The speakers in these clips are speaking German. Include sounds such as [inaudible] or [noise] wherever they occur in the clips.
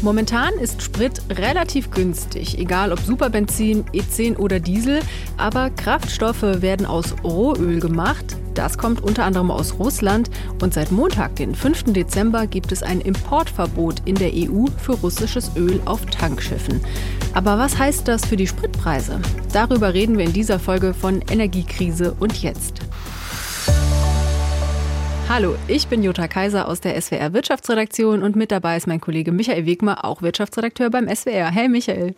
Momentan ist Sprit relativ günstig, egal ob Superbenzin, E10 oder Diesel, aber Kraftstoffe werden aus Rohöl gemacht. Das kommt unter anderem aus Russland und seit Montag, den 5. Dezember, gibt es ein Importverbot in der EU für russisches Öl auf Tankschiffen. Aber was heißt das für die Spritpreise? Darüber reden wir in dieser Folge von Energiekrise und jetzt. Hallo, ich bin Jutta Kaiser aus der SWR Wirtschaftsredaktion und mit dabei ist mein Kollege Michael Wegmer, auch Wirtschaftsredakteur beim SWR. Hey Michael.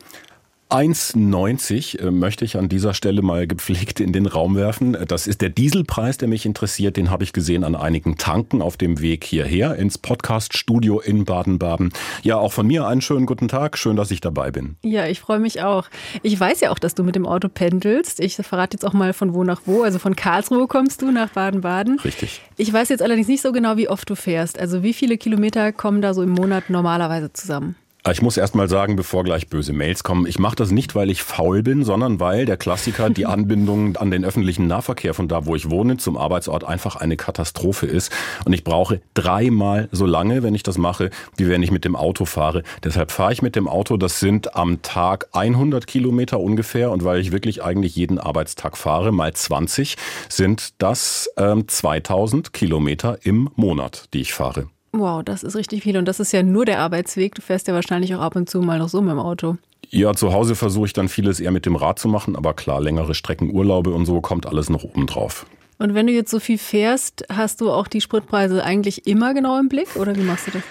1,90 äh, möchte ich an dieser Stelle mal gepflegt in den Raum werfen. Das ist der Dieselpreis, der mich interessiert. Den habe ich gesehen an einigen Tanken auf dem Weg hierher ins Podcast-Studio in Baden-Baden. Ja, auch von mir einen schönen guten Tag. Schön, dass ich dabei bin. Ja, ich freue mich auch. Ich weiß ja auch, dass du mit dem Auto pendelst. Ich verrate jetzt auch mal von wo nach wo. Also von Karlsruhe kommst du nach Baden-Baden. Richtig. Ich weiß jetzt allerdings nicht so genau, wie oft du fährst. Also wie viele Kilometer kommen da so im Monat normalerweise zusammen? Ich muss erst mal sagen, bevor gleich böse Mails kommen, ich mache das nicht, weil ich faul bin, sondern weil der Klassiker die [laughs] Anbindung an den öffentlichen Nahverkehr von da, wo ich wohne, zum Arbeitsort einfach eine Katastrophe ist. Und ich brauche dreimal so lange, wenn ich das mache, wie wenn ich mit dem Auto fahre. Deshalb fahre ich mit dem Auto. Das sind am Tag 100 Kilometer ungefähr. Und weil ich wirklich eigentlich jeden Arbeitstag fahre, mal 20, sind das ähm, 2000 Kilometer im Monat, die ich fahre. Wow, das ist richtig viel. Und das ist ja nur der Arbeitsweg. Du fährst ja wahrscheinlich auch ab und zu mal noch so mit dem Auto. Ja, zu Hause versuche ich dann vieles eher mit dem Rad zu machen, aber klar, längere Strecken, Urlaube und so kommt alles noch oben drauf. Und wenn du jetzt so viel fährst, hast du auch die Spritpreise eigentlich immer genau im Blick oder wie machst du das?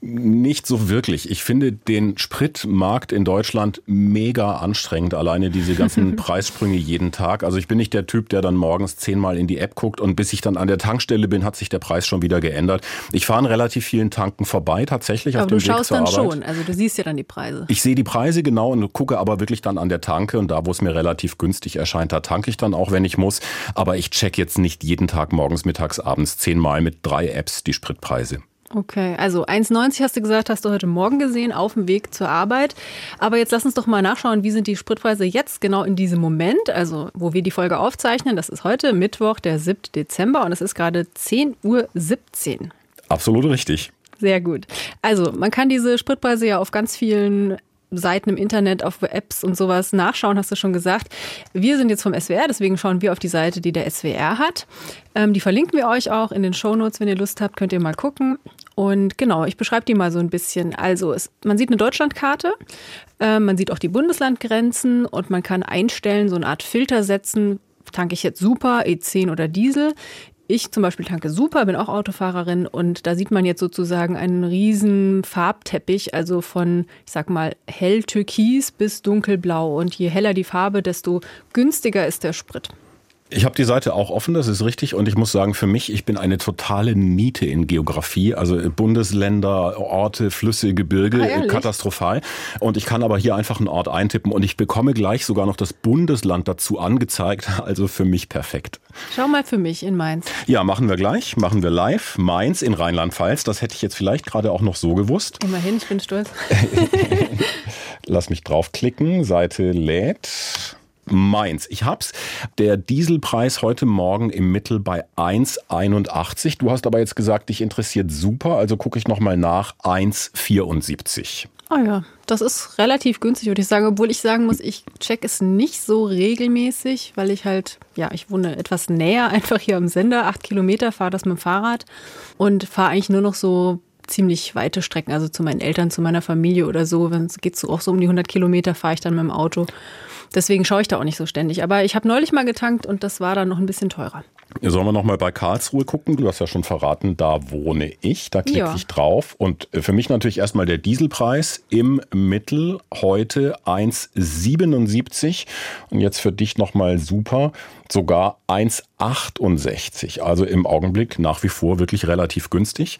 Nicht so wirklich. Ich finde den Spritmarkt in Deutschland mega anstrengend. Alleine diese ganzen [laughs] Preissprünge jeden Tag. Also ich bin nicht der Typ, der dann morgens zehnmal in die App guckt und bis ich dann an der Tankstelle bin, hat sich der Preis schon wieder geändert. Ich fahre an relativ vielen Tanken vorbei tatsächlich aber auf dem Weg zur Arbeit. Aber du schaust dann schon. Also du siehst ja dann die Preise. Ich sehe die Preise genau und gucke aber wirklich dann an der Tanke und da, wo es mir relativ günstig erscheint, da tanke ich dann auch, wenn ich muss. Aber ich check jetzt nicht jeden Tag morgens, mittags, abends zehnmal mit drei Apps die Spritpreise. Okay, also 1,90 hast du gesagt, hast du heute Morgen gesehen auf dem Weg zur Arbeit. Aber jetzt lass uns doch mal nachschauen, wie sind die Spritpreise jetzt genau in diesem Moment, also wo wir die Folge aufzeichnen. Das ist heute Mittwoch, der 7. Dezember und es ist gerade 10.17 Uhr. Absolut richtig. Sehr gut. Also man kann diese Spritpreise ja auf ganz vielen Seiten im Internet, auf Apps und sowas nachschauen, hast du schon gesagt. Wir sind jetzt vom SWR, deswegen schauen wir auf die Seite, die der SWR hat. Ähm, die verlinken wir euch auch in den Shownotes, wenn ihr Lust habt, könnt ihr mal gucken. Und genau, ich beschreibe die mal so ein bisschen. Also es, man sieht eine Deutschlandkarte, äh, man sieht auch die Bundeslandgrenzen und man kann einstellen, so eine Art Filter setzen, tanke ich jetzt Super, E10 oder Diesel. Ich zum Beispiel tanke super, bin auch Autofahrerin und da sieht man jetzt sozusagen einen riesen Farbteppich, also von, ich sag mal, hell türkis bis dunkelblau. Und je heller die Farbe, desto günstiger ist der Sprit. Ich habe die Seite auch offen, das ist richtig. Und ich muss sagen, für mich, ich bin eine totale Niete in Geografie. Also Bundesländer, Orte, Flüsse, Gebirge, ah, katastrophal. Und ich kann aber hier einfach einen Ort eintippen und ich bekomme gleich sogar noch das Bundesland dazu angezeigt. [laughs] Also für mich perfekt. Schau mal für mich in Mainz. Ja, machen wir gleich. Machen wir live. Mainz in Rheinland-Pfalz. Das hätte ich jetzt vielleicht gerade auch noch so gewusst. Immerhin, ich bin stolz. [laughs] Lass mich draufklicken. Seite lädt. Mainz. Ich hab's. Der Dieselpreis heute Morgen im Mittel bei 1,81. Du hast aber jetzt gesagt, dich interessiert super, also gucke ich nochmal nach. 1,74. Oh ja, das ist relativ günstig, würde ich sagen. Obwohl ich sagen muss, ich check es nicht so regelmäßig, weil ich halt, ja, ich wohne etwas näher [laughs] einfach hier am Sender. Acht Kilometer, fahre das mit dem Fahrrad und fahre eigentlich nur noch so ziemlich weite Strecken, also zu meinen Eltern, zu meiner Familie oder so. Wenn es geht so auch so um die 100 Kilometer, fahre ich dann mit dem Auto. Deswegen schaue ich da auch nicht so ständig. Aber ich habe neulich mal getankt und das war dann noch ein bisschen teurer. Sollen wir noch mal bei Karlsruhe gucken? Du hast ja schon verraten, da wohne ich. Da klicke ja. ich drauf. Und für mich natürlich erstmal der Dieselpreis im Mittel heute 1,77. Und jetzt für dich noch mal super, sogar 1,68. Also im Augenblick nach wie vor wirklich relativ günstig.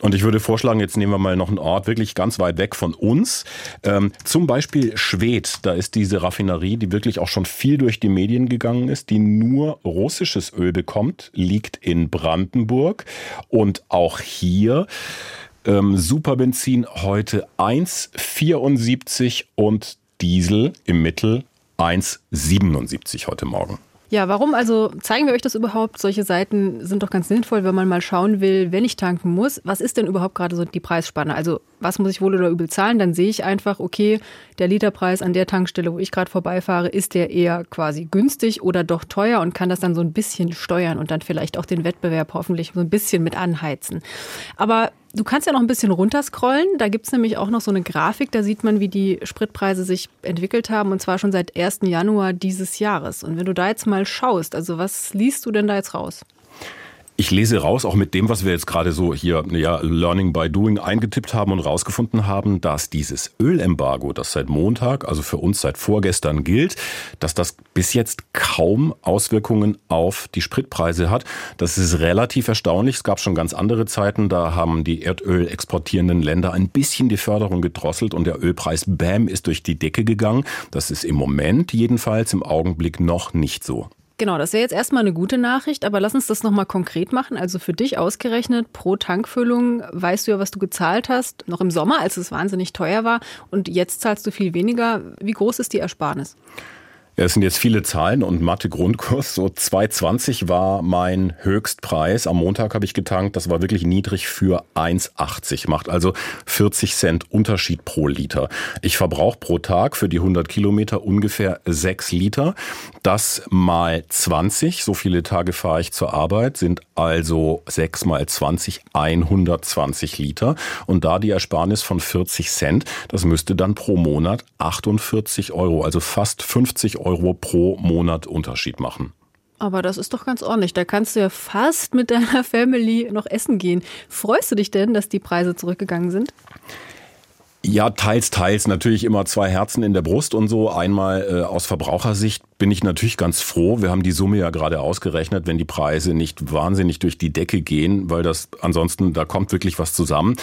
Und ich würde vorschlagen, jetzt nehmen wir mal noch einen Ort wirklich ganz weit weg von uns. Ähm, zum Beispiel Schwedt. Da ist diese Raffinerie, die wirklich auch schon viel durch die Medien gegangen ist, die nur russisches Öl bekommt, liegt in Brandenburg. Und auch hier ähm, Superbenzin heute 1,74 und Diesel im Mittel 1,77 heute Morgen. Ja, warum also zeigen wir euch das überhaupt? Solche Seiten sind doch ganz sinnvoll, wenn man mal schauen will, wenn ich tanken muss, was ist denn überhaupt gerade so die Preisspanne? Also was muss ich wohl oder übel zahlen? Dann sehe ich einfach, okay, der Literpreis an der Tankstelle, wo ich gerade vorbeifahre, ist der eher quasi günstig oder doch teuer und kann das dann so ein bisschen steuern und dann vielleicht auch den Wettbewerb hoffentlich so ein bisschen mit anheizen. Aber Du kannst ja noch ein bisschen runterscrollen. Da gibt es nämlich auch noch so eine Grafik, da sieht man, wie die Spritpreise sich entwickelt haben und zwar schon seit 1. Januar dieses Jahres. Und wenn du da jetzt mal schaust, also was liest du denn da jetzt raus? Ich lese raus, auch mit dem, was wir jetzt gerade so hier ja, Learning by Doing eingetippt haben und rausgefunden haben, dass dieses Ölembargo, das seit Montag, also für uns seit vorgestern gilt, dass das bis jetzt kaum Auswirkungen auf die Spritpreise hat. Das ist relativ erstaunlich. Es gab schon ganz andere Zeiten, da haben die Erdöl exportierenden Länder ein bisschen die Förderung gedrosselt und der Ölpreis Bam ist durch die Decke gegangen. Das ist im Moment jedenfalls im Augenblick noch nicht so. Genau, das wäre jetzt erstmal eine gute Nachricht, aber lass uns das nochmal konkret machen. Also für dich ausgerechnet pro Tankfüllung weißt du ja, was du gezahlt hast, noch im Sommer, als es wahnsinnig teuer war und jetzt zahlst du viel weniger. Wie groß ist die Ersparnis? Es sind jetzt viele Zahlen und Mathe-Grundkurs. So 2,20 war mein Höchstpreis. Am Montag habe ich getankt. Das war wirklich niedrig für 1,80. Macht also 40 Cent Unterschied pro Liter. Ich verbrauche pro Tag für die 100 Kilometer ungefähr 6 Liter. Das mal 20. So viele Tage fahre ich zur Arbeit, sind also 6 mal 20, 120 Liter. Und da die Ersparnis von 40 Cent, das müsste dann pro Monat 48 Euro, also fast 50 Euro Euro pro Monat Unterschied machen. Aber das ist doch ganz ordentlich. Da kannst du ja fast mit deiner Family noch essen gehen. Freust du dich denn, dass die Preise zurückgegangen sind? Ja, teils, teils. Natürlich immer zwei Herzen in der Brust und so. Einmal äh, aus Verbrauchersicht bin ich natürlich ganz froh. Wir haben die Summe ja gerade ausgerechnet, wenn die Preise nicht wahnsinnig durch die Decke gehen, weil das ansonsten, da kommt wirklich was zusammen.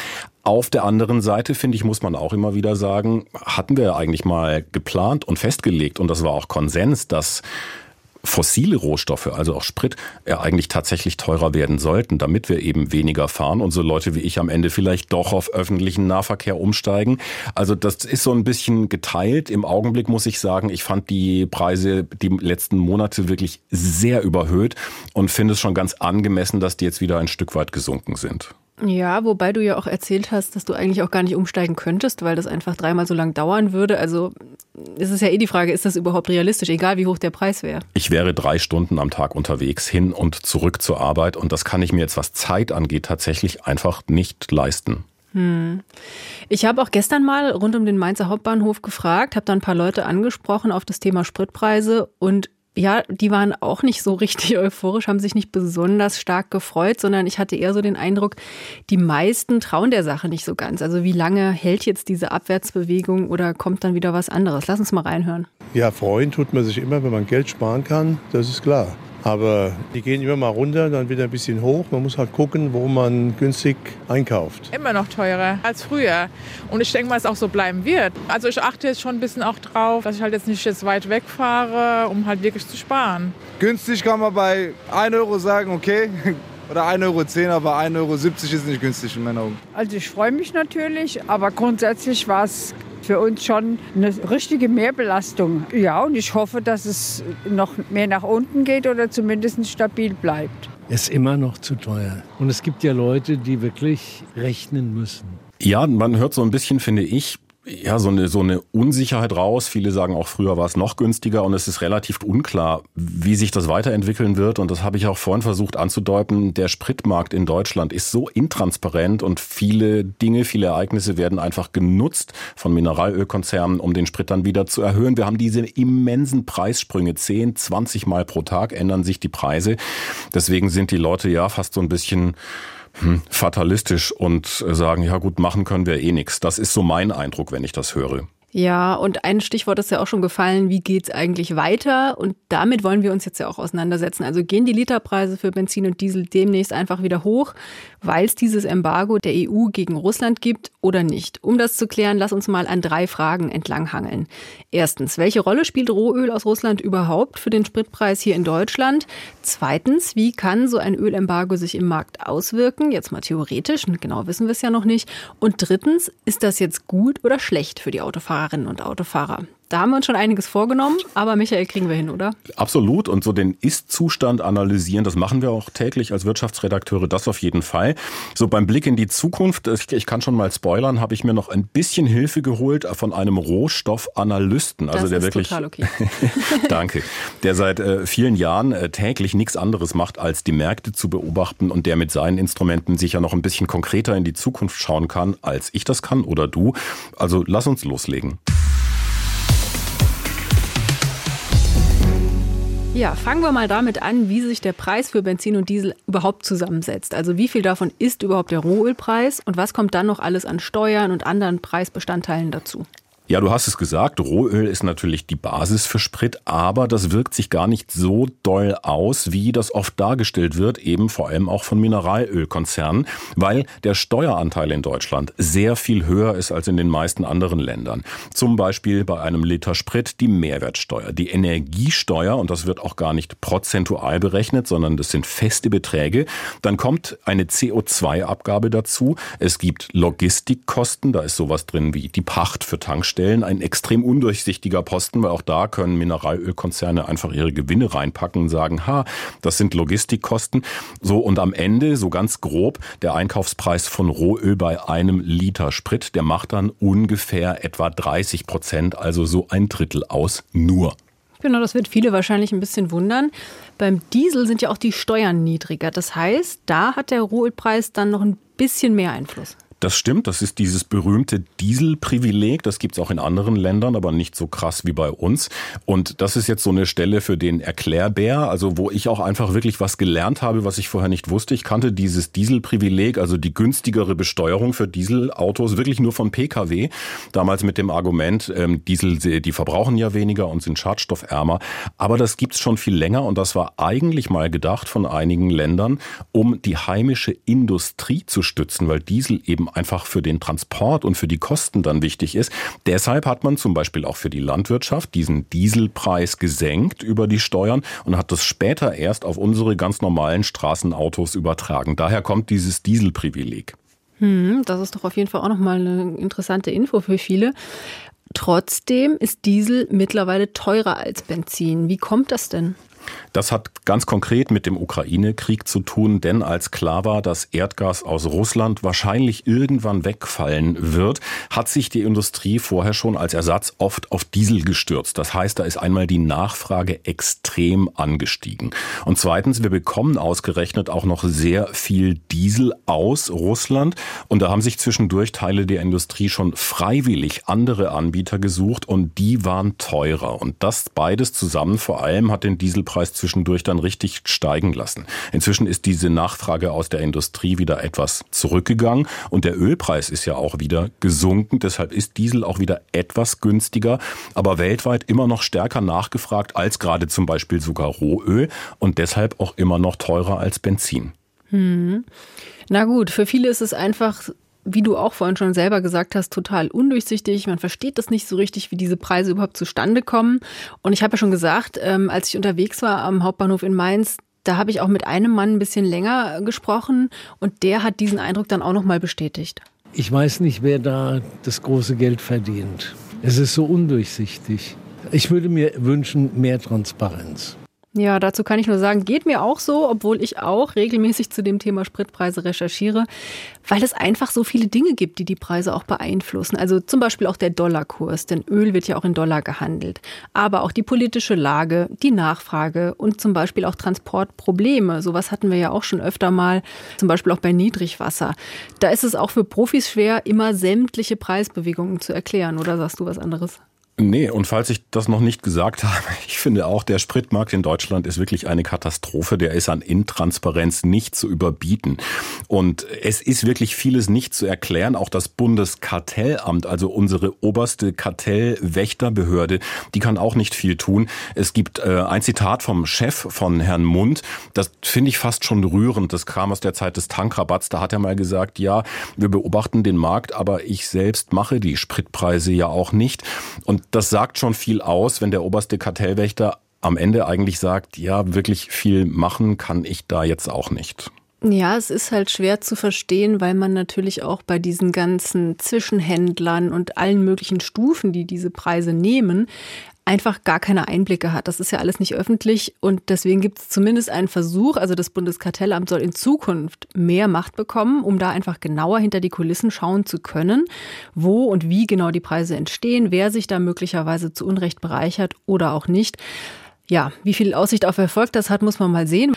Auf der anderen Seite, finde ich, muss man auch immer wieder sagen, hatten wir eigentlich mal geplant und festgelegt und das war auch Konsens, dass fossile Rohstoffe, also auch Sprit, ja eigentlich tatsächlich teurer werden sollten, damit wir eben weniger fahren und so Leute wie ich am Ende vielleicht doch auf öffentlichen Nahverkehr umsteigen. Also das ist so ein bisschen geteilt. Im Augenblick muss ich sagen, ich fand die Preise die letzten Monate wirklich sehr überhöht und finde es schon ganz angemessen, dass die jetzt wieder ein Stück weit gesunken sind. Ja, wobei du ja auch erzählt hast, dass du eigentlich auch gar nicht umsteigen könntest, weil das einfach dreimal so lang dauern würde. Also es ist ja eh die Frage, ist das überhaupt realistisch, egal wie hoch der Preis wäre? Ich wäre drei Stunden am Tag unterwegs, hin und zurück zur Arbeit und das kann ich mir jetzt, was Zeit angeht, tatsächlich einfach nicht leisten. Hm. Ich habe auch gestern mal rund um den Mainzer Hauptbahnhof gefragt, habe da ein paar Leute angesprochen auf das Thema Spritpreise und ja, die waren auch nicht so richtig [laughs] euphorisch, haben sich nicht besonders stark gefreut, sondern ich hatte eher so den Eindruck, die meisten trauen der Sache nicht so ganz. Also wie lange hält jetzt diese Abwärtsbewegung oder kommt dann wieder was anderes? Lass uns mal reinhören. Ja, freuen tut man sich immer, wenn man Geld sparen kann, das ist klar. Aber die gehen immer mal runter, dann wieder ein bisschen hoch. Man muss halt gucken, wo man günstig einkauft. Immer noch teurer als früher. Und ich denke mal, es auch so bleiben wird. Also ich achte jetzt schon ein bisschen auch drauf, dass ich halt jetzt nicht jetzt weit wegfahre, um halt wirklich zu sparen. Günstig kann man bei 1 Euro sagen, okay. [laughs] Oder 1,10 Euro, aber 1,70 Euro ist nicht günstig in meinen Augen. Also ich freue mich natürlich, aber grundsätzlich war es für uns schon eine richtige Mehrbelastung. Ja, und ich hoffe, dass es noch mehr nach unten geht oder zumindest stabil bleibt. Es ist immer noch zu teuer. Und es gibt ja Leute, die wirklich rechnen müssen. Ja, man hört so ein bisschen, finde ich, ja, so eine, so eine Unsicherheit raus. Viele sagen auch, früher war es noch günstiger und es ist relativ unklar, wie sich das weiterentwickeln wird. Und das habe ich auch vorhin versucht anzudeuten. Der Spritmarkt in Deutschland ist so intransparent und viele Dinge, viele Ereignisse werden einfach genutzt von Mineralölkonzernen, um den Sprit dann wieder zu erhöhen. Wir haben diese immensen Preissprünge. 10, 20 Mal pro Tag ändern sich die Preise. Deswegen sind die Leute ja fast so ein bisschen hm, fatalistisch und sagen, ja gut, machen können wir eh nichts. Das ist so mein Eindruck, wenn ich das höre. Ja, und ein Stichwort ist ja auch schon gefallen, wie geht's eigentlich weiter? Und damit wollen wir uns jetzt ja auch auseinandersetzen. Also gehen die Literpreise für Benzin und Diesel demnächst einfach wieder hoch, weil es dieses Embargo der EU gegen Russland gibt oder nicht? Um das zu klären, lass uns mal an drei Fragen entlanghangeln. Erstens, welche Rolle spielt Rohöl aus Russland überhaupt für den Spritpreis hier in Deutschland? Zweitens, wie kann so ein Ölembargo sich im Markt auswirken? Jetzt mal theoretisch, genau wissen wir es ja noch nicht. Und drittens, ist das jetzt gut oder schlecht für die Autofahrer? Autofahrerinnen und Autofahrer. Da haben wir uns schon einiges vorgenommen, aber Michael kriegen wir hin, oder? Absolut. Und so den Ist-Zustand analysieren, das machen wir auch täglich als Wirtschaftsredakteure, das auf jeden Fall. So beim Blick in die Zukunft, ich kann schon mal spoilern, habe ich mir noch ein bisschen Hilfe geholt von einem Rohstoffanalysten. Also das der ist wirklich. Total okay. [laughs] Danke. Der seit äh, vielen Jahren äh, täglich nichts anderes macht, als die Märkte zu beobachten und der mit seinen Instrumenten sicher noch ein bisschen konkreter in die Zukunft schauen kann, als ich das kann oder du. Also lass uns loslegen. Ja, fangen wir mal damit an, wie sich der Preis für Benzin und Diesel überhaupt zusammensetzt. Also wie viel davon ist überhaupt der Rohölpreis und was kommt dann noch alles an Steuern und anderen Preisbestandteilen dazu? Ja, du hast es gesagt, Rohöl ist natürlich die Basis für Sprit, aber das wirkt sich gar nicht so doll aus, wie das oft dargestellt wird, eben vor allem auch von Mineralölkonzernen, weil der Steueranteil in Deutschland sehr viel höher ist als in den meisten anderen Ländern. Zum Beispiel bei einem Liter Sprit die Mehrwertsteuer, die Energiesteuer, und das wird auch gar nicht prozentual berechnet, sondern das sind feste Beträge. Dann kommt eine CO2-Abgabe dazu. Es gibt Logistikkosten, da ist sowas drin wie die Pacht für Tankstellen Stellen ein extrem undurchsichtiger Posten, weil auch da können Mineralölkonzerne einfach ihre Gewinne reinpacken und sagen, ha, das sind Logistikkosten. So und am Ende, so ganz grob, der Einkaufspreis von Rohöl bei einem Liter Sprit, der macht dann ungefähr etwa 30 Prozent, also so ein Drittel aus nur. Genau, das wird viele wahrscheinlich ein bisschen wundern. Beim Diesel sind ja auch die Steuern niedriger. Das heißt, da hat der Rohölpreis dann noch ein bisschen mehr Einfluss. Das stimmt, das ist dieses berühmte Dieselprivileg. Das gibt's auch in anderen Ländern, aber nicht so krass wie bei uns. Und das ist jetzt so eine Stelle für den Erklärbär, also wo ich auch einfach wirklich was gelernt habe, was ich vorher nicht wusste. Ich kannte dieses Dieselprivileg, also die günstigere Besteuerung für Dieselautos, wirklich nur von Pkw. Damals mit dem Argument, ähm, Diesel, die verbrauchen ja weniger und sind schadstoffärmer. Aber das gibt's schon viel länger und das war eigentlich mal gedacht von einigen Ländern, um die heimische Industrie zu stützen, weil Diesel eben einfach für den Transport und für die Kosten dann wichtig ist. Deshalb hat man zum Beispiel auch für die Landwirtschaft diesen Dieselpreis gesenkt über die Steuern und hat das später erst auf unsere ganz normalen Straßenautos übertragen. Daher kommt dieses Dieselprivileg. Hm, das ist doch auf jeden Fall auch nochmal eine interessante Info für viele. Trotzdem ist Diesel mittlerweile teurer als Benzin. Wie kommt das denn? Das hat ganz konkret mit dem Ukraine-Krieg zu tun, denn als klar war, dass Erdgas aus Russland wahrscheinlich irgendwann wegfallen wird, hat sich die Industrie vorher schon als Ersatz oft auf Diesel gestürzt. Das heißt, da ist einmal die Nachfrage extrem angestiegen. Und zweitens, wir bekommen ausgerechnet auch noch sehr viel Diesel aus Russland. Und da haben sich zwischendurch Teile der Industrie schon freiwillig andere Anbieter gesucht und die waren teurer. Und das beides zusammen vor allem hat den Dieselpreis Ölpreis zwischendurch dann richtig steigen lassen. Inzwischen ist diese Nachfrage aus der Industrie wieder etwas zurückgegangen und der Ölpreis ist ja auch wieder gesunken. Deshalb ist Diesel auch wieder etwas günstiger, aber weltweit immer noch stärker nachgefragt als gerade zum Beispiel sogar Rohöl und deshalb auch immer noch teurer als Benzin. Hm. Na gut, für viele ist es einfach wie du auch vorhin schon selber gesagt hast, total undurchsichtig. Man versteht das nicht so richtig, wie diese Preise überhaupt zustande kommen. Und ich habe ja schon gesagt, ähm, als ich unterwegs war am Hauptbahnhof in Mainz, da habe ich auch mit einem Mann ein bisschen länger gesprochen und der hat diesen Eindruck dann auch nochmal bestätigt. Ich weiß nicht, wer da das große Geld verdient. Es ist so undurchsichtig. Ich würde mir wünschen, mehr Transparenz. Ja, dazu kann ich nur sagen, geht mir auch so, obwohl ich auch regelmäßig zu dem Thema Spritpreise recherchiere, weil es einfach so viele Dinge gibt, die die Preise auch beeinflussen. Also zum Beispiel auch der Dollarkurs, denn Öl wird ja auch in Dollar gehandelt. Aber auch die politische Lage, die Nachfrage und zum Beispiel auch Transportprobleme. Sowas hatten wir ja auch schon öfter mal, zum Beispiel auch bei Niedrigwasser. Da ist es auch für Profis schwer, immer sämtliche Preisbewegungen zu erklären. Oder sagst du was anderes? Nee, und falls ich das noch nicht gesagt [laughs] habe, ich finde auch, der Spritmarkt in Deutschland ist wirklich eine Katastrophe. Der ist an Intransparenz nicht zu überbieten. Und es ist wirklich vieles nicht zu erklären. Auch das Bundeskartellamt, also unsere oberste Kartellwächterbehörde, die kann auch nicht viel tun. Es gibt äh, ein Zitat vom Chef von Herrn Mund, das finde ich fast schon rührend. Das kam aus der Zeit des Tankrabatts. Da hat er mal gesagt, ja, wir beobachten den Markt, aber ich selbst mache die Spritpreise ja auch nicht. Und das sagt schon viel aus, wenn der oberste Kartellwächter am Ende eigentlich sagt, ja, wirklich viel machen kann ich da jetzt auch nicht. Ja, es ist halt schwer zu verstehen, weil man natürlich auch bei diesen ganzen Zwischenhändlern und allen möglichen Stufen, die diese Preise nehmen, einfach gar keine Einblicke hat. Das ist ja alles nicht öffentlich und deswegen gibt es zumindest einen Versuch, also das Bundeskartellamt soll in Zukunft mehr Macht bekommen, um da einfach genauer hinter die Kulissen schauen zu können, wo und wie genau die Preise entstehen, wer sich da möglicherweise zu Unrecht bereichert oder auch nicht. Ja, wie viel Aussicht auf Erfolg das hat, muss man mal sehen.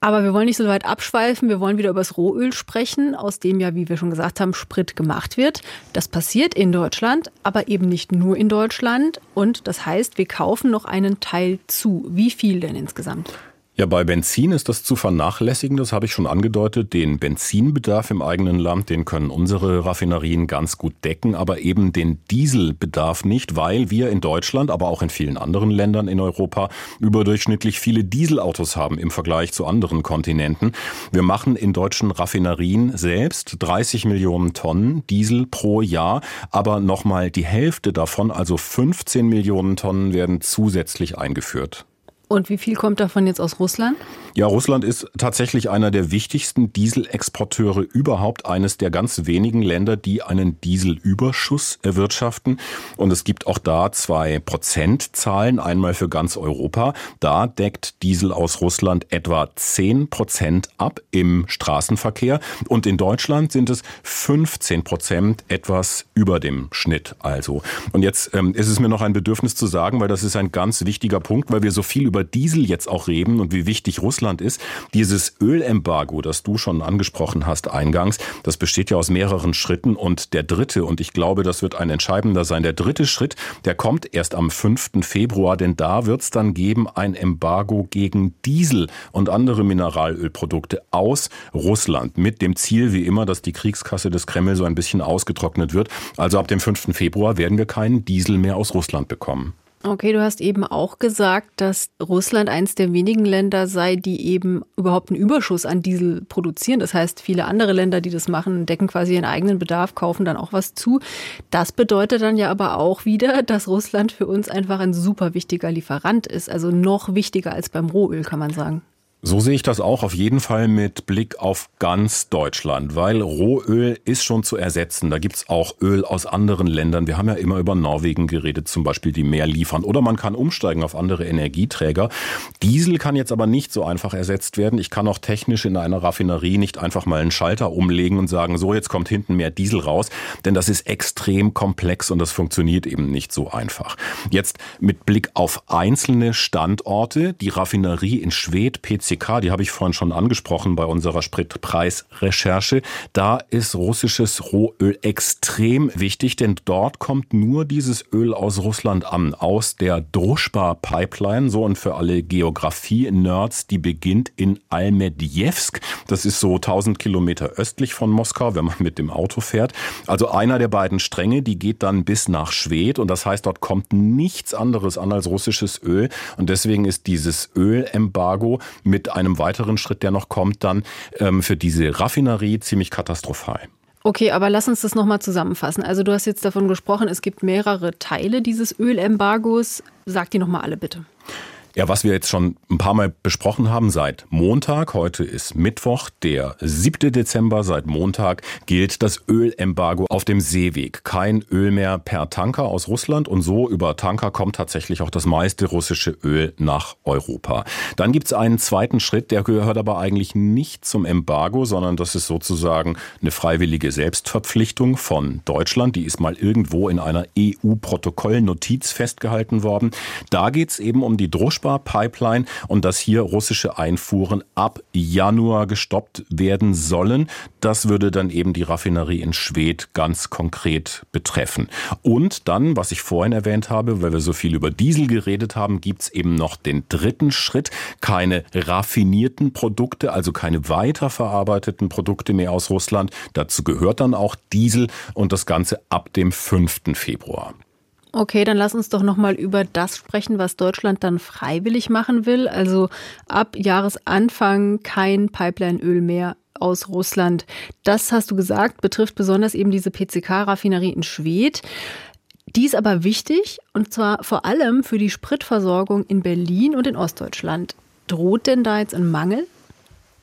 Aber wir wollen nicht so weit abschweifen. Wir wollen wieder über das Rohöl sprechen, aus dem ja, wie wir schon gesagt haben, Sprit gemacht wird. Das passiert in Deutschland, aber eben nicht nur in Deutschland. Und das heißt, wir kaufen noch einen Teil zu. Wie viel denn insgesamt? Ja, bei Benzin ist das zu vernachlässigen, das habe ich schon angedeutet. Den Benzinbedarf im eigenen Land, den können unsere Raffinerien ganz gut decken, aber eben den Dieselbedarf nicht, weil wir in Deutschland, aber auch in vielen anderen Ländern in Europa überdurchschnittlich viele Dieselautos haben im Vergleich zu anderen Kontinenten. Wir machen in deutschen Raffinerien selbst 30 Millionen Tonnen Diesel pro Jahr, aber nochmal die Hälfte davon, also 15 Millionen Tonnen, werden zusätzlich eingeführt. Und wie viel kommt davon jetzt aus Russland? Ja, Russland ist tatsächlich einer der wichtigsten Dieselexporteure überhaupt, eines der ganz wenigen Länder, die einen Dieselüberschuss erwirtschaften. Und es gibt auch da zwei Prozentzahlen, einmal für ganz Europa. Da deckt Diesel aus Russland etwa 10 Prozent ab im Straßenverkehr. Und in Deutschland sind es 15 Prozent, etwas über dem Schnitt also. Und jetzt ähm, ist es mir noch ein Bedürfnis zu sagen, weil das ist ein ganz wichtiger Punkt, weil wir so viel über über Diesel jetzt auch reden und wie wichtig Russland ist. Dieses Ölembargo, das du schon angesprochen hast eingangs, das besteht ja aus mehreren Schritten und der dritte, und ich glaube, das wird ein entscheidender sein, der dritte Schritt, der kommt erst am 5. Februar, denn da wird es dann geben ein Embargo gegen Diesel und andere Mineralölprodukte aus Russland mit dem Ziel, wie immer, dass die Kriegskasse des Kreml so ein bisschen ausgetrocknet wird. Also ab dem 5. Februar werden wir keinen Diesel mehr aus Russland bekommen. Okay, du hast eben auch gesagt, dass Russland eines der wenigen Länder sei, die eben überhaupt einen Überschuss an Diesel produzieren. Das heißt, viele andere Länder, die das machen, decken quasi ihren eigenen Bedarf, kaufen dann auch was zu. Das bedeutet dann ja aber auch wieder, [laughs] dass Russland für uns einfach ein super wichtiger Lieferant ist. Also noch wichtiger als beim Rohöl, kann man sagen. So sehe ich das auch auf jeden Fall mit Blick auf ganz Deutschland, weil Rohöl ist schon zu ersetzen. Da gibt's auch Öl aus anderen Ländern. Wir haben ja immer über Norwegen geredet, zum Beispiel, die mehr liefern. Oder man kann umsteigen auf andere Energieträger. Diesel kann jetzt aber nicht so einfach ersetzt werden. Ich kann auch technisch in einer Raffinerie nicht einfach mal einen Schalter umlegen und sagen, so jetzt kommt hinten mehr Diesel raus. Denn das ist extrem komplex und das funktioniert eben nicht so einfach. Jetzt mit Blick auf einzelne Standorte, die Raffinerie in Schwedt, PC PCK, die habe ich vorhin schon angesprochen bei unserer Spritpreisrecherche. Da ist russisches Rohöl extrem wichtig, denn dort kommt nur dieses Öl aus Russland an, aus der Druschba-Pipeline. So und für alle Geografie-Nerds, die beginnt in Almedjewsk. Das ist so 1000 Kilometer östlich von Moskau, wenn man mit dem Auto fährt. Also einer der beiden Stränge, die geht dann bis nach Schwedt und das heißt, dort kommt nichts anderes an als russisches Öl und deswegen ist dieses Ölembargo mit mit einem weiteren Schritt, der noch kommt, dann ähm, für diese Raffinerie ziemlich katastrophal. Okay, aber lass uns das nochmal zusammenfassen. Also du hast jetzt davon gesprochen, es gibt mehrere Teile dieses Ölembargos. Sag die nochmal alle bitte. Ja, was wir jetzt schon ein paar Mal besprochen haben seit Montag, heute ist Mittwoch, der 7. Dezember, seit Montag gilt das Ölembargo auf dem Seeweg. Kein Öl mehr per Tanker aus Russland und so über Tanker kommt tatsächlich auch das meiste russische Öl nach Europa. Dann gibt es einen zweiten Schritt, der gehört aber eigentlich nicht zum Embargo, sondern das ist sozusagen eine freiwillige Selbstverpflichtung von Deutschland. Die ist mal irgendwo in einer EU-Protokollnotiz festgehalten worden. Da geht es eben um die Druschbar Druzhba-Pipeline und dass hier russische Einfuhren ab Januar gestoppt werden sollen. Das würde dann eben die Raffinerie in Schwedt ganz konkret betreffen. Und dann, was ich vorhin erwähnt habe, weil wir so viel über Diesel geredet haben, gibt es eben noch den dritten Schritt. Keine raffinierten Produkte, also keine weiterverarbeiteten Produkte mehr aus Russland. Dazu gehört dann auch Diesel und das Ganze ab dem 5. Februar. Okay, dann lass uns doch nochmal über das sprechen, was Deutschland dann freiwillig machen will. Also ab Jahresanfang kein Pipeline-Öl mehr aus Russland. Das hast du gesagt, betrifft besonders eben diese PCK-Raffinerie in Schwedt. Die ist aber wichtig und zwar vor allem für die Spritversorgung in Berlin und in Ostdeutschland. Droht denn da jetzt ein Mangel?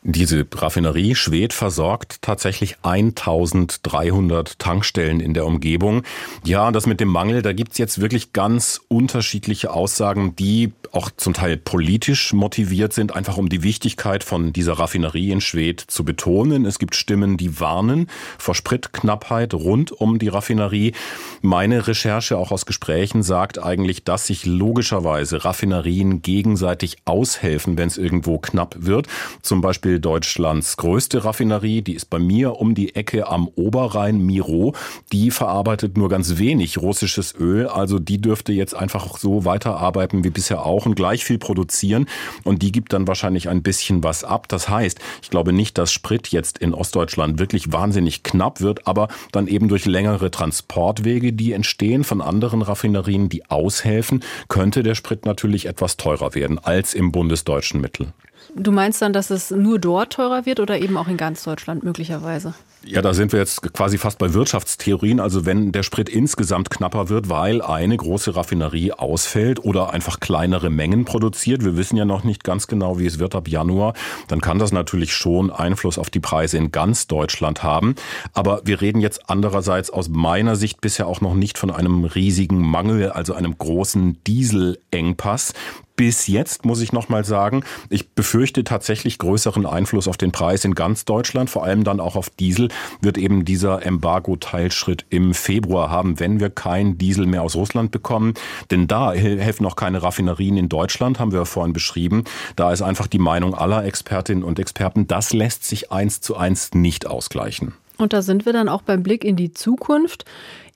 Diese Raffinerie Schwed versorgt tatsächlich 1300 Tankstellen in der Umgebung. Ja, das mit dem Mangel, da gibt's jetzt wirklich ganz unterschiedliche Aussagen, die auch zum Teil politisch motiviert sind, einfach um die Wichtigkeit von dieser Raffinerie in Schwed zu betonen. Es gibt Stimmen, die warnen vor Spritknappheit rund um die Raffinerie. Meine Recherche auch aus Gesprächen sagt eigentlich, dass sich logischerweise Raffinerien gegenseitig aushelfen, wenn es irgendwo knapp wird. Zum Beispiel Deutschlands größte Raffinerie, die ist bei mir um die Ecke am Oberrhein, Miro. Die verarbeitet nur ganz wenig russisches Öl, also die dürfte jetzt einfach so weiterarbeiten wie bisher auch und gleich viel produzieren und die gibt dann wahrscheinlich ein bisschen was ab. Das heißt, ich glaube nicht, dass Sprit jetzt in Ostdeutschland wirklich wahnsinnig knapp wird, aber dann eben durch längere Transportwege, die entstehen von anderen Raffinerien, die aushelfen, könnte der Sprit natürlich etwas teurer werden als im bundesdeutschen Mittel. Du meinst dann, dass es nur dort teurer wird oder eben auch in ganz Deutschland möglicherweise? Ja, da sind wir jetzt quasi fast bei Wirtschaftstheorien. Also wenn der Sprit insgesamt knapper wird, weil eine große Raffinerie ausfällt oder einfach kleinere Mengen produziert, wir wissen ja noch nicht ganz genau, wie es wird ab Januar, dann kann das natürlich schon Einfluss auf die Preise in ganz Deutschland haben. Aber wir reden jetzt andererseits aus meiner Sicht bisher auch noch nicht von einem riesigen Mangel, also einem großen Dieselengpass bis jetzt, muss ich nochmal sagen. Ich befürchte tatsächlich größeren Einfluss auf den Preis in ganz Deutschland, vor allem dann auch auf Diesel, wird eben dieser Embargo-Teilschritt im Februar haben, wenn wir kein Diesel mehr aus Russland bekommen. Denn da helfen auch keine Raffinerien in Deutschland, haben wir ja vorhin beschrieben. Da ist einfach die Meinung aller Expertinnen und Experten, das lässt sich eins zu eins nicht ausgleichen. Und da sind wir dann auch beim Blick in die Zukunft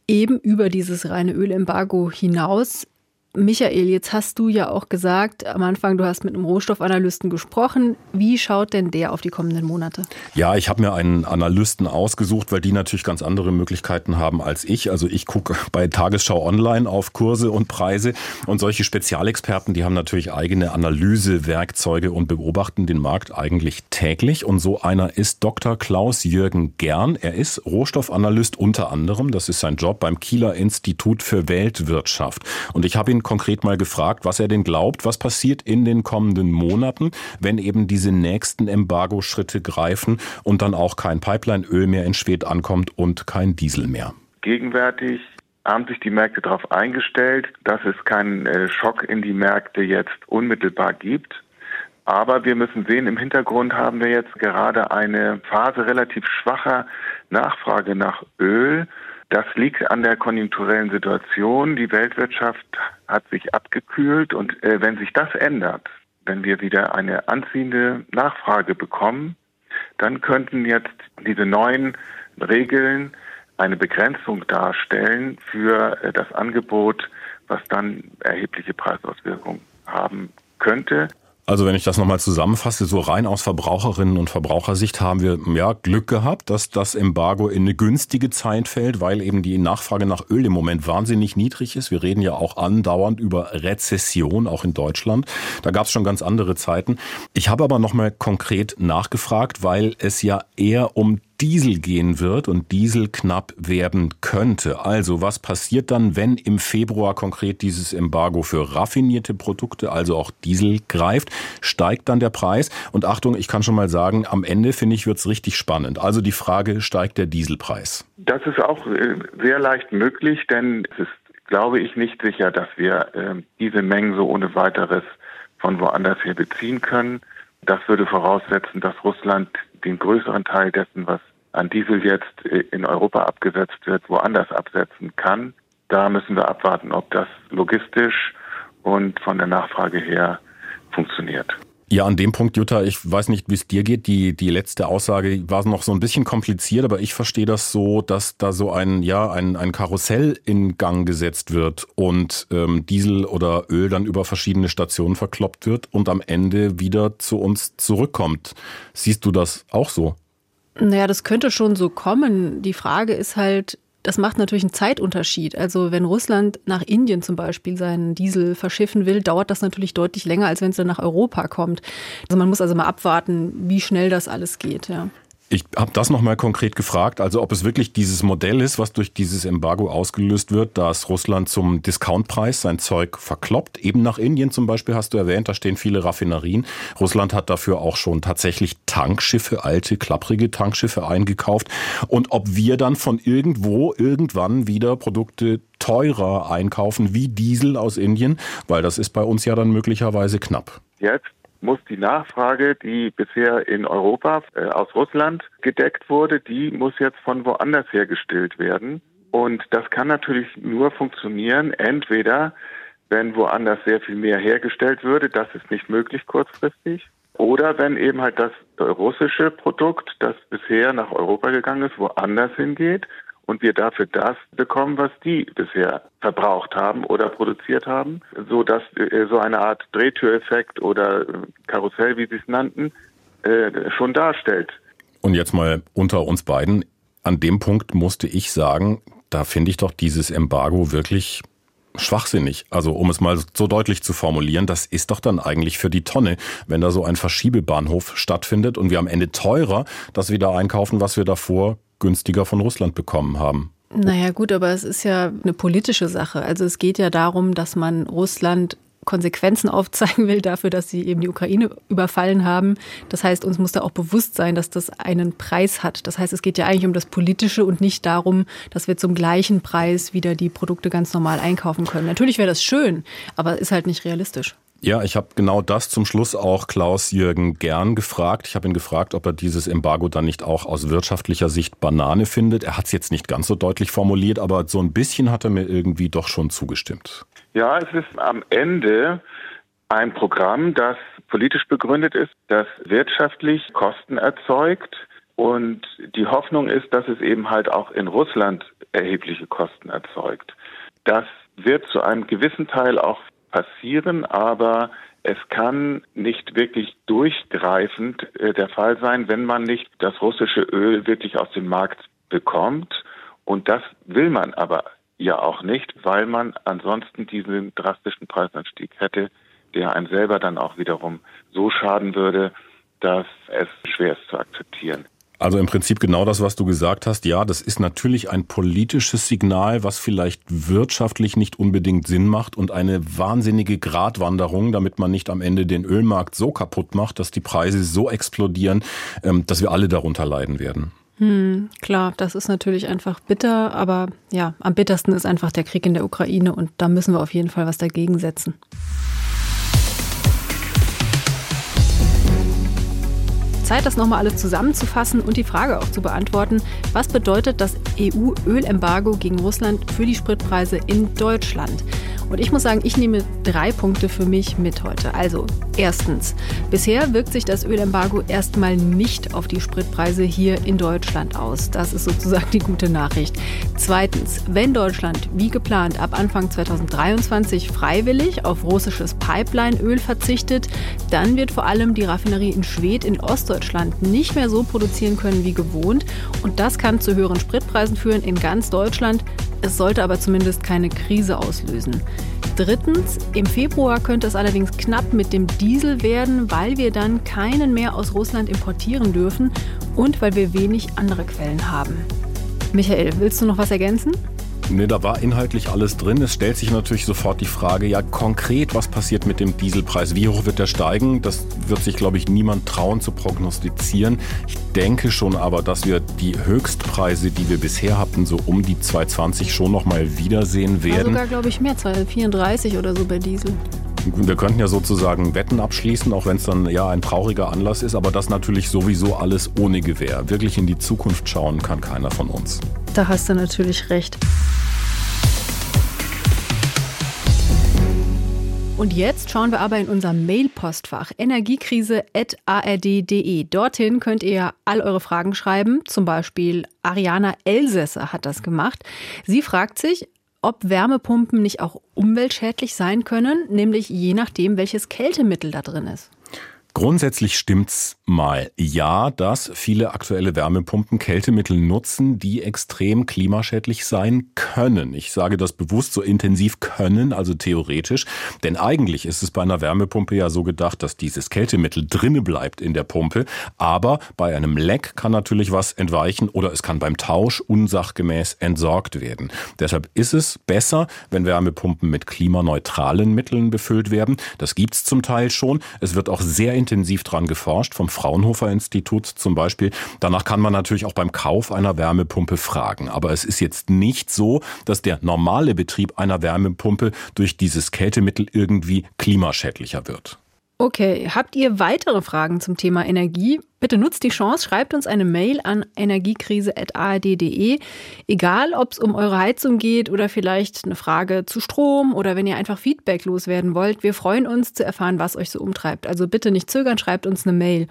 eben über dieses reine Ölembargo hinaus Michael, jetzt hast du ja auch gesagt am Anfang, du hast mit einem Rohstoffanalysten gesprochen. Wie schaut denn der auf die kommenden Monate? Ja, ich habe mir einen Analysten ausgesucht, weil die natürlich ganz andere Möglichkeiten haben als ich. Also ich gucke bei Tagesschau Online auf Kurse und Preise und solche Spezialexperten, die haben natürlich eigene Analysewerkzeuge und beobachten den Markt eigentlich täglich. Und so einer ist Dr. Klaus Jürgen Gern. Er ist Rohstoffanalyst unter anderem. Das ist sein Job beim Kieler Institut für Weltwirtschaft. Und ich habe ihn konkret mal gefragt, was er denn glaubt, was passiert in den kommenden Monaten, wenn eben diese nächsten Embargo-Schritte greifen und dann auch kein Pipeline-Öl mehr in Schwed ankommt und kein Diesel mehr. Gegenwärtig haben sich die Märkte darauf eingestellt, dass es keinen äh, Schock in die Märkte jetzt unmittelbar gibt. Aber wir müssen sehen, im Hintergrund haben wir jetzt gerade eine Phase relativ schwacher Nachfrage nach Öl. Das liegt an der konjunkturellen Situation. Die Weltwirtschaft hat sich abgekühlt und äh, wenn sich das ändert, wenn wir wieder eine anziehende Nachfrage bekommen, dann könnten jetzt diese neuen Regeln eine Begrenzung darstellen für äh, das Angebot, was dann erhebliche Preisauswirkungen haben könnte. Also wenn ich das nochmal zusammenfasse, so rein aus Verbraucherinnen und Verbrauchersicht haben wir ja Glück gehabt, dass das Embargo in eine günstige Zeit fällt, weil eben die Nachfrage nach Öl im Moment wahnsinnig niedrig ist. Wir reden ja auch andauernd über Rezession, auch in Deutschland. Da gab es schon ganz andere Zeiten. Ich habe aber nochmal konkret nachgefragt, weil es ja eher um Diesel gehen wird und Diesel knapp werden könnte. Also was passiert dann, wenn im Februar konkret dieses Embargo für raffinierte Produkte, also auch Diesel greift? Steigt dann der Preis? Und Achtung, ich kann schon mal sagen, am Ende finde ich, wird es richtig spannend. Also die Frage, steigt der Dieselpreis? Das ist auch äh, sehr leicht möglich, denn es ist, glaube ich, nicht sicher, dass wir äh, diese Mengen so ohne weiteres von woanders her beziehen können. Das würde voraussetzen, dass Russland den größeren Teil dessen, was an Diesel jetzt in Europa abgesetzt wird, woanders absetzen kann. Da müssen wir abwarten, ob das logistisch und von der Nachfrage her funktioniert. Ja, an dem Punkt, Jutta, ich weiß nicht, wie es dir geht. Die, die letzte Aussage war noch so ein bisschen kompliziert, aber ich verstehe das so, dass da so ein, ja, ein, ein Karussell in Gang gesetzt wird und ähm, Diesel oder Öl dann über verschiedene Stationen verkloppt wird und am Ende wieder zu uns zurückkommt. Siehst du das auch so? Naja, das könnte schon so kommen. Die Frage ist halt, das macht natürlich einen Zeitunterschied. Also wenn Russland nach Indien zum Beispiel seinen Diesel verschiffen will, dauert das natürlich deutlich länger, als wenn es dann nach Europa kommt. Also man muss also mal abwarten, wie schnell das alles geht. Ja. Ich habe das nochmal konkret gefragt, also ob es wirklich dieses Modell ist, was durch dieses Embargo ausgelöst wird, dass Russland zum Discountpreis sein Zeug verkloppt. Eben nach Indien zum Beispiel hast du erwähnt, da stehen viele Raffinerien. Russland hat dafür auch schon tatsächlich Tankschiffe, alte, klapprige Tankschiffe eingekauft. Und ob wir dann von irgendwo irgendwann wieder Produkte teurer einkaufen wie Diesel aus Indien, weil das ist bei uns ja dann möglicherweise knapp. Jetzt muss die Nachfrage, die bisher in Europa äh, aus Russland gedeckt wurde, die muss jetzt von woanders her gestillt werden. Und das kann natürlich nur funktionieren, entweder wenn woanders sehr viel mehr hergestellt würde, das ist nicht möglich kurzfristig, oder wenn eben halt das russische Produkt, das bisher nach Europa gegangen ist, woanders hingeht und wir dafür das bekommen, was die bisher verbraucht haben oder produziert haben, so dass äh, so eine Art Drehtüreffekt oder Karussell, wie Sie es nannten, äh, schon darstellt. Und jetzt mal unter uns beiden. An dem Punkt musste ich sagen, da finde ich doch dieses Embargo wirklich schwachsinnig. Also um es mal so deutlich zu formulieren, das ist doch dann eigentlich für die Tonne, wenn da so ein Verschiebebahnhof stattfindet und wir am Ende teurer das wieder einkaufen, was wir davor günstiger von Russland bekommen haben. Naja gut, aber es ist ja eine politische Sache. Also es geht ja darum, dass man Russland Konsequenzen [laughs] aufzeigen will dafür, dass sie eben die Ukraine überfallen haben. Das heißt, uns muss da auch bewusst sein, dass das einen Preis hat. Das heißt, es geht ja eigentlich um das Politische und nicht darum, dass wir zum gleichen Preis wieder die Produkte ganz normal einkaufen können. Natürlich wäre das schön, aber ist halt nicht realistisch. Ja, ich habe genau das zum Schluss auch Klaus-Jürgen Gern gefragt. Ich habe ihn gefragt, ob er dieses Embargo dann nicht auch aus wirtschaftlicher Sicht Banane findet. Er hat es jetzt nicht ganz so deutlich formuliert, aber so ein bisschen hat er mir irgendwie doch schon zugestimmt. Ja, es ist am Ende ein Programm, das politisch begründet ist, das wirtschaftlich Kosten erzeugt. Und die Hoffnung ist, dass es eben halt auch in Russland erhebliche Kosten erzeugt. Das wird zu einem gewissen Teil auch passieren, aber es kann nicht wirklich durchgreifend äh, der Fall sein, wenn man nicht das russische Öl wirklich aus dem Markt bekommt. Und das will man aber ja auch nicht, weil man ansonsten diesen drastischen Preisanstieg hätte, der einen selber dann auch wiederum so schaden würde, dass es schwer ist zu akzeptieren. Also im Prinzip genau das, was du gesagt hast. Ja, das ist natürlich ein politisches Signal, was vielleicht wirtschaftlich nicht unbedingt Sinn macht und eine wahnsinnige Gratwanderung, damit man nicht am Ende den Ölmarkt so kaputt macht, dass die Preise so explodieren, ähm, dass wir alle darunter leiden werden. Hm, klar, das ist natürlich einfach bitter, aber ja, am bittersten ist einfach der Krieg in der Ukraine und da müssen wir auf jeden Fall was dagegen setzen. Zeit, das nochmal alles zusammenzufassen und die Frage auch zu beantworten. Was bedeutet das EU-Ölembargo gegen Russland für die Spritpreise in Deutschland? Und ich muss sagen, ich nehme drei Punkte für mich mit heute. Also erstens, bisher wirkt sich das Ölembargo erstmal nicht auf die Spritpreise hier in Deutschland aus. Das ist sozusagen die gute Nachricht. Zweitens, wenn Deutschland wie geplant ab Anfang 2023 freiwillig auf russisches Pipeline-Öl verzichtet, dann wird vor allem die Raffinerie in Schwedt in Ostdeutschland nicht mehr so produzieren können wie gewohnt. Und das kann zu höheren Spritpreisen führen in ganz Deutschland. Es sollte aber zumindest keine Krise auslösen. Drittens, im Februar könnte es allerdings knapp mit dem Diesel werden, weil wir dann keinen mehr aus Russland importieren dürfen und weil wir wenig andere Quellen haben. Michael, willst du noch was ergänzen? Nee, da war inhaltlich alles drin. Es stellt sich natürlich sofort die Frage, ja konkret, was passiert mit dem Dieselpreis? Wie hoch wird der steigen? Das wird sich, glaube ich, niemand trauen zu prognostizieren. Ich denke schon aber, dass wir die Höchstpreise, die wir bisher hatten, so um die 220 schon noch mal wiedersehen werden. sogar, glaube ich, mehr, 234 oder so bei Diesel. Wir könnten ja sozusagen Wetten abschließen, auch wenn es dann ja ein trauriger Anlass ist, aber das natürlich sowieso alles ohne Gewähr. Wirklich in die Zukunft schauen kann keiner von uns. Da hast du natürlich recht. Und jetzt schauen wir aber in unser Mail-Postfach energiekrise.ard.de. Dorthin könnt ihr all eure Fragen schreiben. Zum Beispiel Ariana Elsässer hat das gemacht. Sie fragt sich, ob Wärmepumpen nicht auch umweltschädlich sein können, nämlich je nachdem, welches Kältemittel da drin ist. Grundsätzlich stimmt's mal ja, dass viele aktuelle Wärmepumpen Kältemittel nutzen, die extrem klimaschädlich sein können. Ich sage das bewusst so intensiv können, also theoretisch, denn eigentlich ist es bei einer Wärmepumpe ja so gedacht, dass dieses Kältemittel drinne bleibt in der Pumpe, aber bei einem Leck kann natürlich was entweichen oder es kann beim Tausch unsachgemäß entsorgt werden. Deshalb ist es besser, wenn Wärmepumpen mit klimaneutralen Mitteln befüllt werden. Das gibt's zum Teil schon. Es wird auch sehr intensiv dran geforscht, vom Fraunhofer Institut zum Beispiel. Danach kann man natürlich auch beim Kauf einer Wärmepumpe fragen. Aber es ist jetzt nicht so, dass der normale Betrieb einer Wärmepumpe durch dieses Kältemittel irgendwie klimaschädlicher wird. Okay, habt ihr weitere Fragen zum Thema Energie? Bitte nutzt die Chance, schreibt uns eine Mail an energiekrise.ard.de. Egal, ob es um eure Heizung geht oder vielleicht eine Frage zu Strom oder wenn ihr einfach Feedback loswerden wollt. Wir freuen uns zu erfahren, was euch so umtreibt. Also bitte nicht zögern, schreibt uns eine Mail.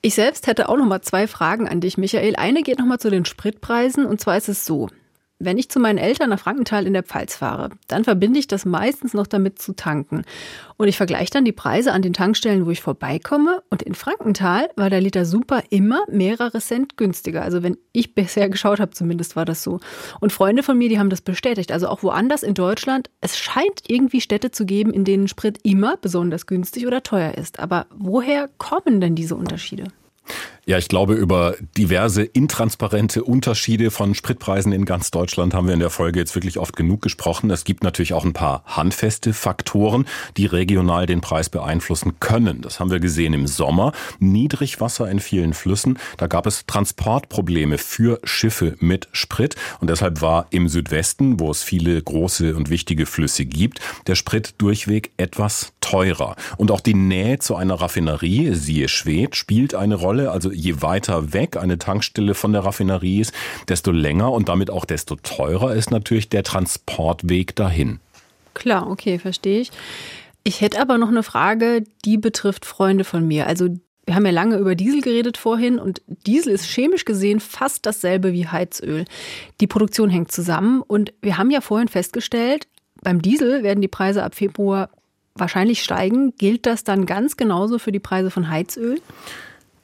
Ich selbst hätte auch noch mal zwei Fragen an dich, Michael. Eine geht noch mal zu den Spritpreisen und zwar ist es so: wenn ich zu meinen Eltern nach Frankenthal in der Pfalz fahre, dann verbinde ich das meistens noch damit zu tanken. Und ich vergleiche dann die Preise an den Tankstellen, wo ich vorbeikomme. Und in Frankenthal war der Liter Super immer mehrere Cent günstiger. Also wenn ich bisher geschaut habe, zumindest war das so. Und Freunde von mir, die haben das bestätigt. Also auch woanders in Deutschland, es scheint irgendwie Städte zu geben, in denen Sprit immer besonders günstig oder teuer ist. Aber woher kommen denn diese Unterschiede? Ja, ich glaube, über diverse intransparente Unterschiede von Spritpreisen in ganz Deutschland haben wir in der Folge jetzt wirklich oft genug gesprochen. Es gibt natürlich auch ein paar handfeste Faktoren, die regional den Preis beeinflussen können. Das haben wir gesehen im Sommer. Niedrigwasser in vielen Flüssen. Da gab es Transportprobleme für Schiffe mit Sprit. Und deshalb war im Südwesten, wo es viele große und wichtige Flüsse gibt, der Sprit durchweg etwas teurer. Und auch die Nähe zu einer Raffinerie, siehe Schwed, spielt eine Rolle. Also je weiter weg eine Tankstelle von der Raffinerie ist, desto länger und damit auch desto teurer ist natürlich der Transportweg dahin. Klar, okay, verstehe ich. Ich hätte aber noch eine Frage, die betrifft Freunde von mir. Also wir haben ja lange über Diesel geredet vorhin und Diesel ist chemisch gesehen fast dasselbe wie Heizöl. Die Produktion hängt zusammen und wir haben ja vorhin festgestellt, beim Diesel werden die Preise ab Februar wahrscheinlich steigen. Gilt das dann ganz genauso für die Preise von Heizöl?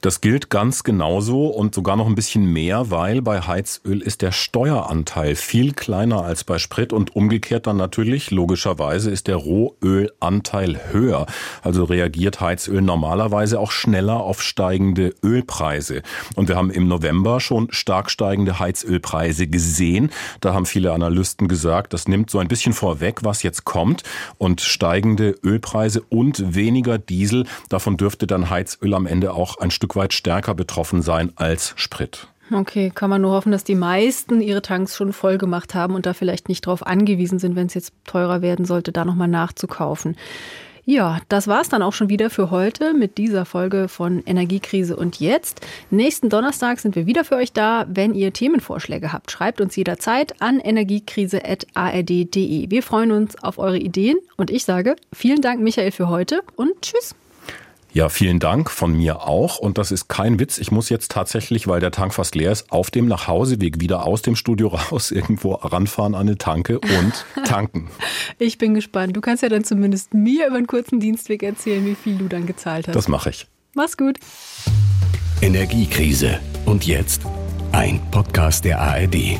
Das gilt ganz genauso und sogar noch ein bisschen mehr, weil bei Heizöl ist der Steueranteil viel kleiner als bei Sprit und umgekehrt dann natürlich, logischerweise ist der Rohölanteil höher. Also reagiert Heizöl normalerweise auch schneller auf steigende Ölpreise. Und wir haben im November schon stark steigende Heizölpreise gesehen. Da haben viele Analysten gesagt, das nimmt so ein bisschen vorweg, was jetzt kommt. Und steigende Ölpreise und weniger Diesel, davon dürfte dann Heizöl am Ende auch ein Weit stärker betroffen sein als Sprit. Okay, kann man nur hoffen, dass die meisten ihre Tanks schon voll gemacht haben und da vielleicht nicht darauf angewiesen sind, wenn es jetzt teurer werden sollte, da nochmal nachzukaufen. Ja, das war's dann auch schon wieder für heute mit dieser Folge von Energiekrise und jetzt. Nächsten Donnerstag sind wir wieder für euch da. Wenn ihr Themenvorschläge habt, schreibt uns jederzeit an energiekrise.ard.de. Wir freuen uns auf eure Ideen und ich sage vielen Dank, Michael, für heute und tschüss. Ja, vielen Dank von mir auch. Und das ist kein Witz. Ich muss jetzt tatsächlich, weil der Tank fast leer ist, auf dem Nachhauseweg wieder aus dem Studio raus [laughs] irgendwo ranfahren an eine Tanke und [laughs] tanken. ich bin gespannt. Du kannst ja dann zumindest mir über einen kurzen Dienstweg erzählen, wie viel du dann gezahlt hast. Das mache ich. Mach's gut. Energiekrise. Und jetzt ein Podcast der ARD.